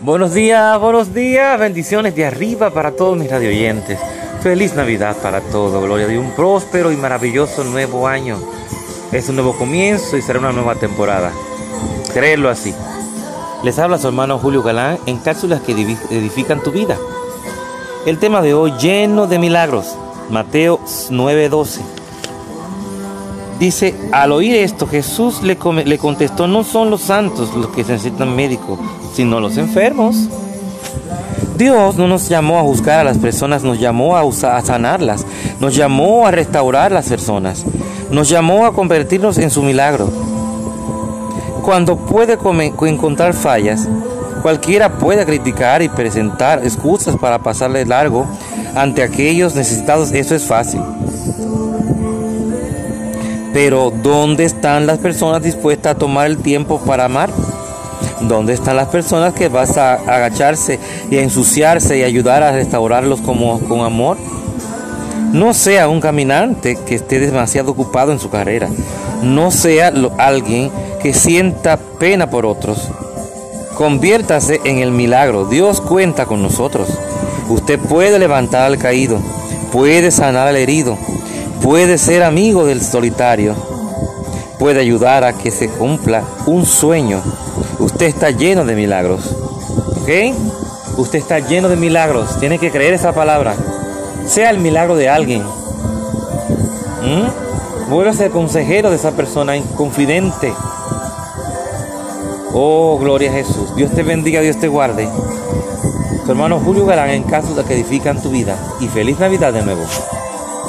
Buenos días, buenos días, bendiciones de arriba para todos mis radioyentes. Feliz Navidad para todos, gloria de un próspero y maravilloso nuevo año. Es un nuevo comienzo y será una nueva temporada. Créelo así. Les habla su hermano Julio Galán en cápsulas que edifican tu vida. El tema de hoy lleno de milagros. Mateo 9:12. Dice, al oír esto, Jesús le, le, contestó, no son los santos los que necesitan médico, sino los enfermos. Dios no nos llamó a juzgar a las personas, nos llamó a sanarlas, nos llamó a restaurar las personas, nos llamó a convertirnos en su milagro. Cuando puede encontrar fallas, cualquiera puede criticar y presentar excusas para pasarle largo ante aquellos necesitados, eso es fácil. Pero ¿dónde están las personas dispuestas a tomar el tiempo para amar? ¿Dónde están las personas que vas a agacharse y a ensuciarse y ayudar a restaurarlos como, con amor? No sea un caminante que esté demasiado ocupado en su carrera. No sea alguien que sienta pena por otros. Conviértase en el milagro. Dios cuenta con nosotros. Usted puede levantar al caído, puede sanar al herido, puede ser amigo del solitario, puede ayudar a que se cumpla un sueño. Usted está lleno de milagros. ¿Ok? Usted está lleno de milagros. Tiene que creer esa palabra. Sea el milagro de alguien. ¿Mm? A ser consejero de esa persona, confidente. Oh, gloria a Jesús. Dios te bendiga, Dios te guarde. Tu hermano Julio Galán en casos de que edifican tu vida. Y feliz Navidad de nuevo.